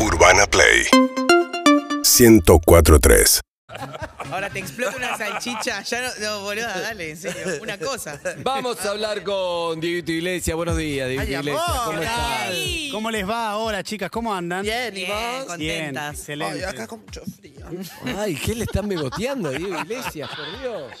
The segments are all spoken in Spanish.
Urbana Play. 1043 Ahora te explota una salchicha. Ya no, no, boluda, dale, en serio. Una cosa. Vamos a hablar con Dieguito Iglesias. Buenos días, Dieguito Ay, Iglesias. amor, ¿Cómo ¿qué estás? Ay. ¿Cómo les va ahora, chicas? ¿Cómo andan? Bien, ¿y Bien, vos? Bien, contentas. excelente. Ay, acá con mucho frío. Ay, ¿qué le están begoteando a Diego Iglesias, por Dios?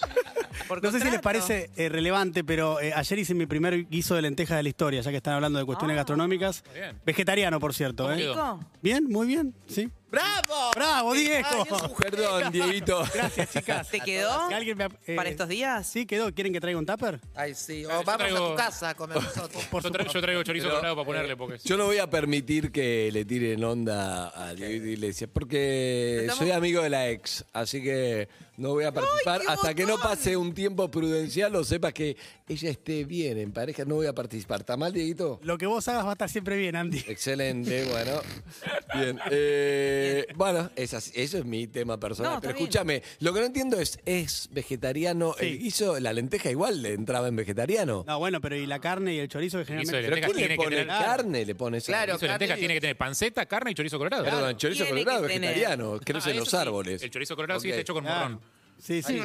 Por No sé si les contrato. parece eh, relevante, pero eh, ayer hice mi primer guiso de lentejas de la historia, ya que están hablando de cuestiones gastronómicas. bien. Vegetariano, por cierto. ¿Cómo ¿eh? ¿Rico? Bien, muy bien, sí. ¡Bravo! ¡Bravo, Diego! Perdón, Dieguito. Gracias, chicas. ¿Te quedó Si alguien me- eh, para estos días? Sí, quedó. ¿Quieren que traiga un tupper? Ay, sí. O Yo vamos a traigo- tu casa a comer nosotros. Por Yo, tra- supuesto. yo traigo chorizo colorado para ponerle porque Yo no voy a permitir que le tiren onda a Dieguito Iglesias porque Estamos- soy amigo de la ex, así que no voy a participar qué hasta que no botón! pase un tiempo prudencial o sepa que ella esté bien en pareja. No voy a participar. ¿Está mal, Dieguito? Lo que vos hagas va a estar siempre bien, Andy. Excelente, bueno. Bien. eh, bueno, es así- eso es mi tema personal. No, pero bien. escúchame, lo que no entiendo es, ¿es vegetariano? Sí. El guiso, la lenteja igual le entraba en vegetariano. No, bueno, pero ¿y la carne y el chorizo que guiso de generalmente... ¿Pero quién le tiene que pone tener- carne? Le pone eso. Claro. De lentejas carne- tiene que tener panceta, carne y chorizo colorado. Perdón, chorizo colorado vegetariano. Crece Ah, en los eso sí. árboles. El chorizo colorado sí está hecho con Claro. morrón. Sí, sí.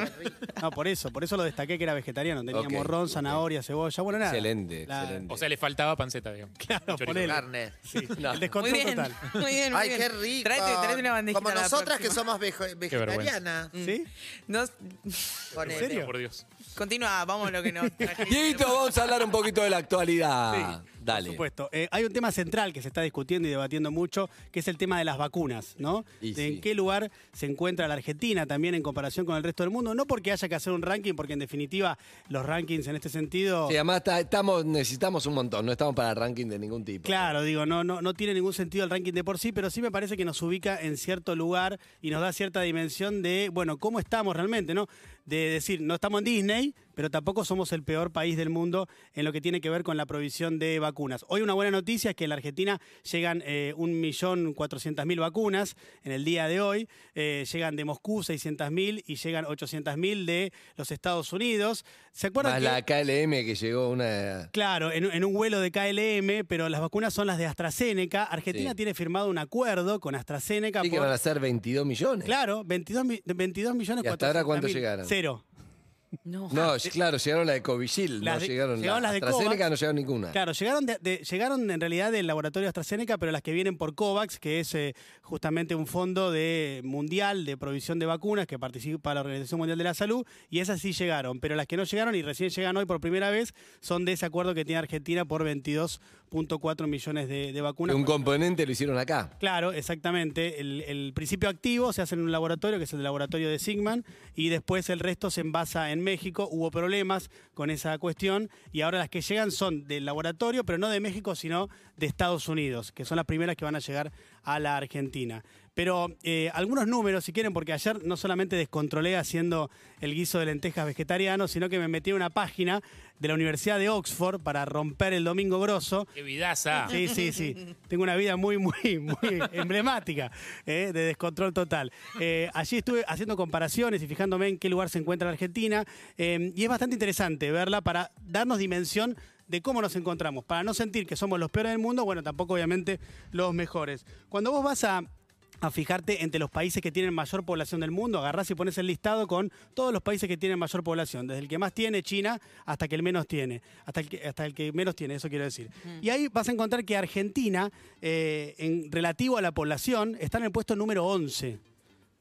No, por eso, por eso lo destaqué que era vegetariano. Tenía Ok, morrón, ok. zanahoria, cebolla, bueno, nada. Excelente, La- excelente. O sea, le faltaba panceta, digamos. Claro, Chorizo. ponele. Carne. Sí, el Muy descontrol bien, total. muy bien, muy Ay, bien. qué rico. Tráete, tráete una bandejita Como la nosotras que próxima. somos vejo- vegetarianas. ¿Sí? No, Ponele. ¿En serio? Por Dios. continúa, vamos a lo que nos trajiste. Dieguito, vamos a hablar un poquito de la actualidad. Dale. Por supuesto. Eh, hay un tema central que se está discutiendo y debatiendo mucho, que es el tema de las vacunas, ¿no? Y de sí. en qué lugar se encuentra la Argentina también en comparación con el resto del mundo. No porque haya que hacer un ranking, porque en definitiva los rankings en este sentido... Sí, además está- estamos, necesitamos un montón, no estamos para ranking de ningún tipo. Claro, digo, no, no, no tiene ningún sentido el ranking de por sí, pero sí me parece que nos ubica en cierto lugar y nos da cierta dimensión de, bueno, cómo estamos realmente, ¿no? De decir, no estamos en Disney, pero tampoco somos el peor país del mundo en lo que tiene que ver con la provisión de vacunas. Hoy una buena noticia es que en la Argentina llegan eh, 1.400.000 vacunas en el día de hoy, eh, llegan de Moscú 600.000 y llegan 800.000 de los Estados Unidos. ¿Se acuerdan Más que- la KLM que llegó una... Claro, en, en un vuelo de KLM, pero las vacunas son las de AstraZeneca. Argentina Sí. tiene firmado un acuerdo con AstraZeneca. Sí que van a ser 22 millones. Claro, 22, mi- 22 millones ¿Y hasta ahora 400 cuánto llegaron? Cero. No. No, claro, llegaron la de Covishield, Las no de- llegaron, llegaron la las de AstraZeneca, Covax. no llegaron ninguna. Claro, llegaron, de- de- llegaron en realidad del laboratorio AstraZeneca, pero las que vienen por COVAX, que es eh, justamente un fondo de mundial de provisión de vacunas que participa la Organización Mundial de la Salud, y esas sí llegaron, pero las que no llegaron y recién llegan hoy por primera vez son de ese acuerdo que tiene Argentina por 22.4 millones de, de vacunas. un componente lo hicieron acá. Claro, exactamente. El, el principio activo se hace en un laboratorio, que es el laboratorio de Sigman, y después el resto se envasa en México. Hubo problemas con esa cuestión y ahora las que llegan son del laboratorio, pero no de México, sino de Estados Unidos, que son las primeras que van a llegar a la Argentina. Pero eh, algunos números, si quieren, porque ayer no solamente descontrolé haciendo el guiso de lentejas vegetariano, sino que me metí en una página de la Universidad de Oxford para romper el domingo grosso. ¡Qué vidaza! Sí, sí, sí. Tengo una vida muy, muy, muy emblemática eh, de descontrol total. Eh, allí estuve haciendo comparaciones y fijándome en qué lugar se encuentra la Argentina. y es bastante interesante verla para darnos dimensión de cómo nos encontramos. Para no sentir que somos los peores del mundo, bueno, tampoco obviamente los mejores. Cuando vos vas a a fijarte entre los países que tienen mayor población del mundo, agarrás y pones el listado con todos los países que tienen mayor población, desde el que más tiene, China, hasta que el menos tiene, hasta el que, hasta el que menos tiene, eso quiero decir. Y ahí vas a encontrar que Argentina, eh, en relativo a la población, está en el puesto número 11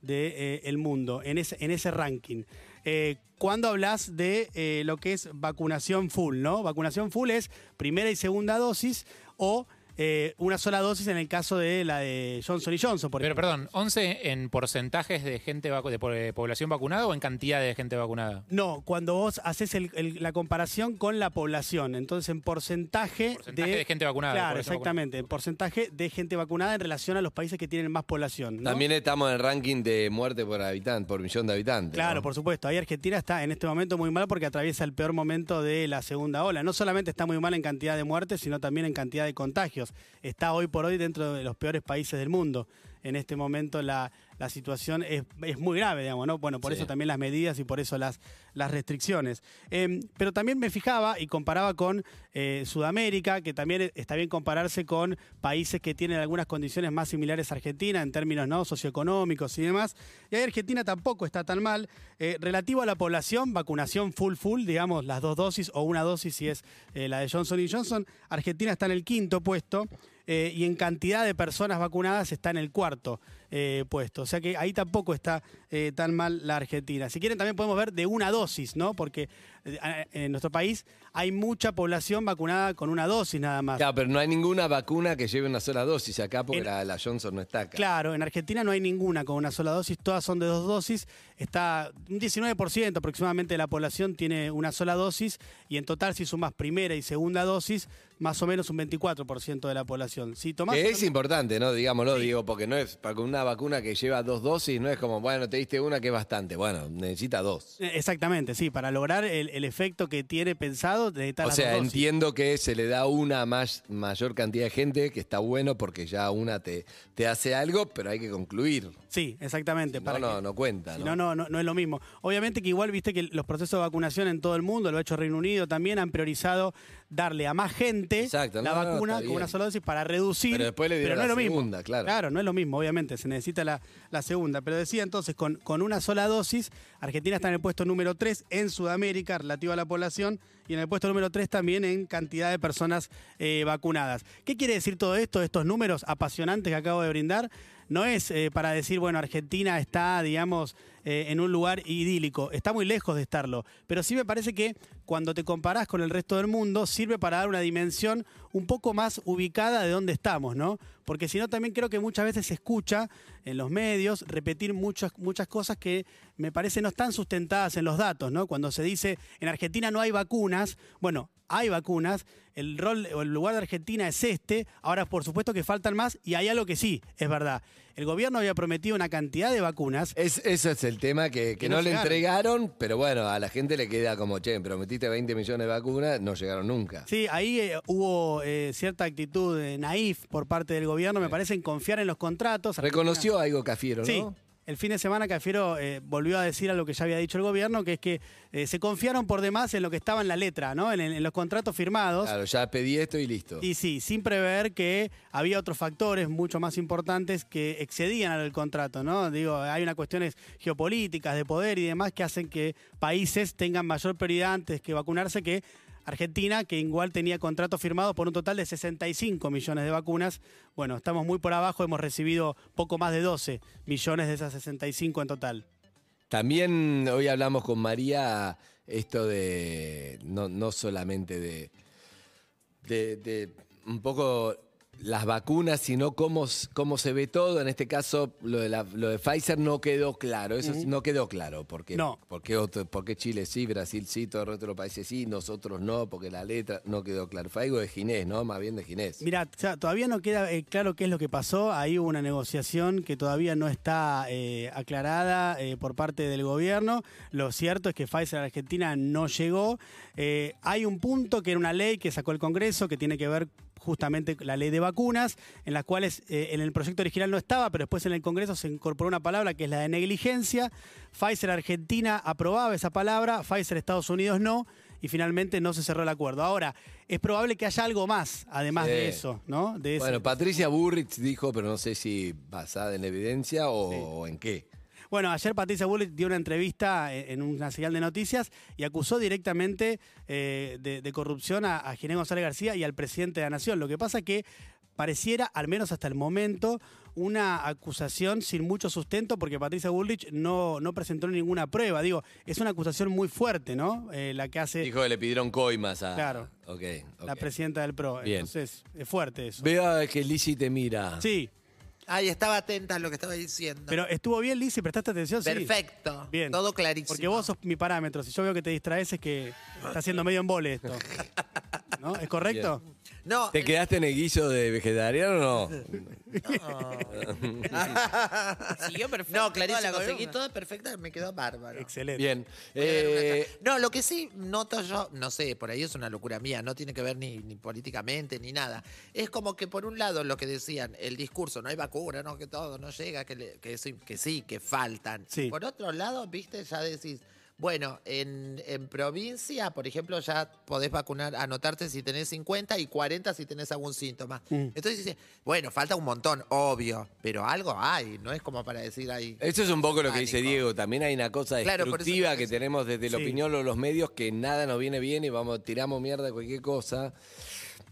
del mundo, en ese, en ese ranking. Eh, cuando hablas de eh, lo que es vacunación full, ¿no? Vacunación full es primera y segunda dosis o eh, una sola dosis en el caso de la de Johnson y Johnson, por Pero ejemplo. perdón, ¿11 en porcentajes de gente vacu- de po- de población vacunada o en cantidad de gente vacunada? No, cuando vos haces el- el- la comparación con la población, entonces en porcentaje, Porcentaje de gente vacunada, de Claro, población exactamente, en porcentaje de gente vacunada en relación a los países que tienen más población. ¿no? También estamos en el ranking de muerte por habitante, por millón de habitantes. Claro, ¿no? por supuesto. Ahí Argentina está en este momento muy mal porque atraviesa el peor momento de la segunda ola. No solamente está muy mal en cantidad de muertes, sino también en cantidad de contagios. Está hoy por hoy dentro de los peores países del mundo. En este momento la, la situación es, es muy grave, digamos, ¿no? Bueno, por Sí. eso también las medidas y por eso las, las restricciones. Eh, pero también me fijaba y comparaba con eh, Sudamérica, que también está bien compararse con países que tienen algunas condiciones más similares a Argentina en términos ¿no? socioeconómicos y demás. Y ahí Argentina tampoco está tan mal. Eh, relativo a la población, vacunación full full, digamos, las dos dosis o una dosis si es eh, la de Johnson Johnson, Argentina está en el quinto puesto. Eh, y en cantidad de personas vacunadas está en el cuarto eh, puesto. O sea que ahí tampoco está eh, tan mal la Argentina. Si quieren también podemos ver de una dosis, ¿no? Porque eh, en nuestro país hay mucha población vacunada con una dosis nada más. Claro, pero no hay ninguna vacuna que lleve una sola dosis acá porque En- la, la Johnson no está acá. Claro, en Argentina no hay ninguna con una sola dosis, todas son de dos dosis. Está un 19% aproximadamente de la población tiene una sola dosis y en total si sumas primera y segunda dosis, más o menos un 24% de la población. Si tomás Que es importante, ¿no? Digámoslo, digo, porque no es para una vacuna que lleva dos dosis, no es como, bueno, te diste una que es bastante. Bueno, necesita dos. Eh, Exactamente, sí, para lograr el, el efecto que tiene pensado, necesita O las sea, dos dosis. entiendo que se le da una a más, mayor cantidad de gente, que está bueno porque ya una te, te hace algo, pero hay que concluir. Sí, exactamente. No, para no, que- no cuenta, Si ¿no? no, no, no, no es lo mismo. Obviamente que igual viste que los procesos de vacunación en todo el mundo, lo ha hecho Reino Unido también, han priorizado darle a más gente Exacto, la no, no, vacuna con una sola dosis para reducir. Pero después le dieron no es la lo mismo. segunda, claro. Claro, no es lo mismo, obviamente, se necesita la, segunda. Pero decía entonces, con, con una sola dosis, Argentina está en el puesto número 3 en Sudamérica relativo a la población y en el puesto número 3 también en cantidad de personas eh, vacunadas. ¿Qué quiere decir todo esto, estos números apasionantes que acabo de brindar? No es eh, para decir, bueno, Argentina está, digamos, eh, en un lugar idílico. Está muy lejos de estarlo. Pero sí me parece que cuando te comparás con el resto del mundo, sirve para dar una dimensión un poco más ubicada de dónde estamos, ¿no? Porque si no, también creo que muchas veces se escucha en los medios repetir muchas, muchas cosas que me parece no están sustentadas en los datos, ¿no? Cuando se dice en Argentina no hay vacunas, bueno, hay vacunas, el rol o el lugar de Argentina es este, ahora por supuesto que faltan más y hay algo que sí, es verdad. El gobierno había prometido una cantidad de vacunas. Es, ese es el tema que, que Que no, no le entregaron, pero bueno, a la gente le queda como, che, prometiste 20 millones de vacunas, no llegaron nunca. Sí, ahí eh, hubo eh, cierta actitud eh, naif por parte del gobierno, me parece, en confiar en los contratos. Reconoció algo Cafiero, Sí. El fin de semana Cafiero eh, volvió a decir a lo que ya había dicho el gobierno, que es que eh, se confiaron por demás en lo que estaba en la letra, ¿no? En, en los contratos firmados. Claro, ya pedí esto y listo. Y sí, sin prever que había otros factores mucho más importantes que excedían al contrato, ¿no? Digo, hay unas cuestiones geopolíticas, de poder y demás que hacen que países tengan mayor prioridad antes que vacunarse que Argentina, que igual tenía contratos firmados por un total de 65 millones de vacunas. Bueno, estamos muy por abajo, hemos recibido poco más de 12 millones de esas 65 en total. También hoy hablamos con María esto de, no, no solamente de, de, de un poco las vacunas, sino cómo, cómo se ve todo. En este caso, lo de, la- lo de Pfizer no quedó claro. Eso no quedó claro. Porque, No. porque, otro, porque Chile sí, Brasil sí, todo el resto de los países sí, nosotros no, porque la letra no quedó claro. Fue algo de Ginés, ¿no? Más bien de Ginés. Mira, o sea, todavía no queda eh, claro qué es lo que pasó. Ahí hubo una negociación que todavía no está eh, aclarada eh, por parte del gobierno. Lo cierto es que Pfizer a Argentina no llegó. Hay un punto que era una ley que sacó el Congreso que tiene que ver justamente la ley de vacunas, en las cuales eh, en el proyecto original no estaba, pero después en el Congreso se incorporó una palabra que es la de negligencia. Pfizer Argentina aprobaba esa palabra, Pfizer Estados Unidos no, y finalmente no se cerró el acuerdo. Ahora, es probable que haya algo más, además de eso, ¿no? De ese- Bueno, Patricia Burrich dijo, pero no sé si basada en evidencia o, o en qué. Bueno, ayer Patricia Bullrich dio una entrevista eh, en una señal de noticias y acusó directamente eh, de, de corrupción a, a Ginés González García y al presidente de la Nación. Lo que pasa que pareciera, al menos hasta el momento, una acusación sin mucho sustento porque Patricia Bullrich no, no presentó ninguna prueba. Digo, es una acusación muy fuerte, ¿no? Eh, la que hace Dijo que le pidieron coimas a. Claro. La presidenta del PRO. Bien. Entonces, es fuerte eso. Veo que Lizzy te mira. Sí, Ay, estaba atenta a lo que estaba diciendo. pero estuvo bien, Lizy, prestaste atención. Sí. Perfecto. Bien. Todo clarísimo. Porque vos sos mi parámetro. Si yo veo que te distraes es que está haciendo medio embole esto. ¿No? ¿Es correcto? No, ¿Te quedaste en el guiso de vegetariano o no? Siguió perfecto. no, toda clarísimo, la seguí columna. todo perfecto, me quedó bárbaro. Excelente. Bien. Voy a dar una Eh, ca- no, lo que sí noto yo, no sé, por ahí es una locura mía, no tiene que ver ni, ni políticamente ni nada. Es como que por un lado lo que decían, el discurso, no hay vacuna, no, que todo no llega, que, le- que, sí, que sí, que faltan. Sí. Por otro lado, viste, ya decís, bueno, en, en provincia, por ejemplo, ya podés vacunar, anotarte si tenés 50 y 40 si tenés algún síntoma. Mm. Entonces dice, bueno, falta un montón, obvio, pero algo hay, no es como para decir ahí. Eso es un poco lo que dice. Diego. También hay una cosa destructiva que tenemos desde la Sí. opinión o los medios que nada nos viene bien y vamos, tiramos mierda de cualquier cosa.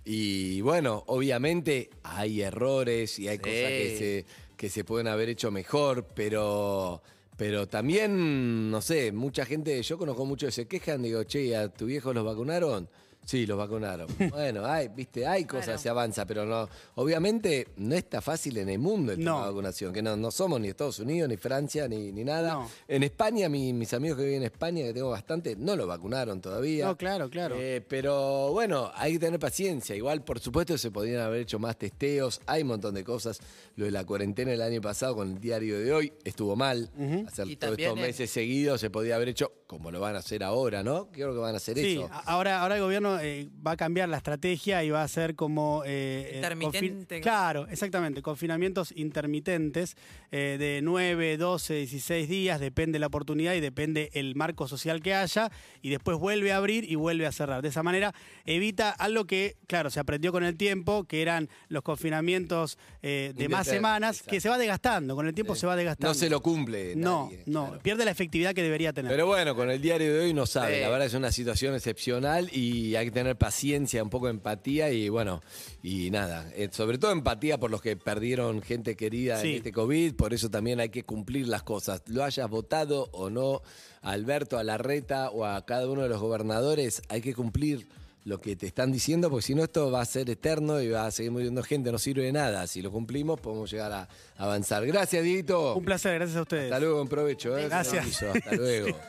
Y bueno, obviamente hay errores y hay Sí. cosas que se, que se pueden haber hecho mejor, pero, pero también, no sé, mucha gente, yo conozco muchos que se quejan, digo, che, ¿a tu viejo los vacunaron? Sí, los vacunaron. bueno, hay, viste, hay cosas, Claro. se avanza, pero no, obviamente no está fácil en el mundo el tema No. de vacunación, que no, no somos ni Estados Unidos, ni Francia, ni, ni nada. No. En España, mi- mis amigos que viven en España, que tengo bastante, no lo vacunaron todavía. No, claro, claro. Eh, pero bueno, hay que tener paciencia. Igual, por supuesto, se podrían haber hecho más testeos. Hay un montón de cosas. Lo de la cuarentena el año pasado con el diario de hoy estuvo mal. Hacer Y todos estos meses seguidos se podía haber hecho como lo van a hacer ahora, ¿no? Creo que van a hacer Sí, eso. ahora, ahora el gobierno eh, va a cambiar la estrategia y va a hacer como... eh, eh, Intermitente. claro, exactamente, confinamientos intermitentes eh, de 9, 12, 16 días, depende la oportunidad y depende el marco social que haya, y después vuelve a abrir y vuelve a cerrar. De esa manera evita algo que, claro, se aprendió con el tiempo, que eran los confinamientos eh, de más semanas, exacto. que se va desgastando, con el tiempo se va desgastando. No se lo cumple. No, nadie, no, claro. pierde la efectividad que debería tener. Pero bueno, con el diario de hoy no sabe. Sí. La verdad es una situación excepcional y hay que tener paciencia, un poco de empatía y bueno, y nada. eh, sobre todo empatía por los que perdieron gente querida Sí. en este COVID. Por eso también hay que cumplir las cosas. Lo hayas votado o no, a Alberto, a Larreta o a cada uno de los gobernadores, hay que cumplir lo que te están diciendo, porque si no esto va a ser eterno y va a seguir muriendo gente, no sirve de nada. Si lo cumplimos, podemos llegar a avanzar. Gracias, Dieguito. Un placer, gracias a ustedes. Hasta luego, buen provecho. ¿eh? Gracias. Hasta luego.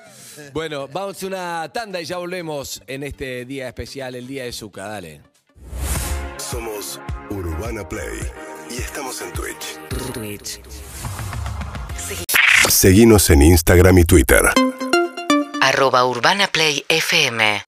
Bueno, vamos a una tanda y ya volvemos en este día especial, el día de Zucca. Dale. Somos Urbana Play y estamos en Twitch. Twitch. Seguimos en Instagram y Twitter. Arroba Urbana Play FM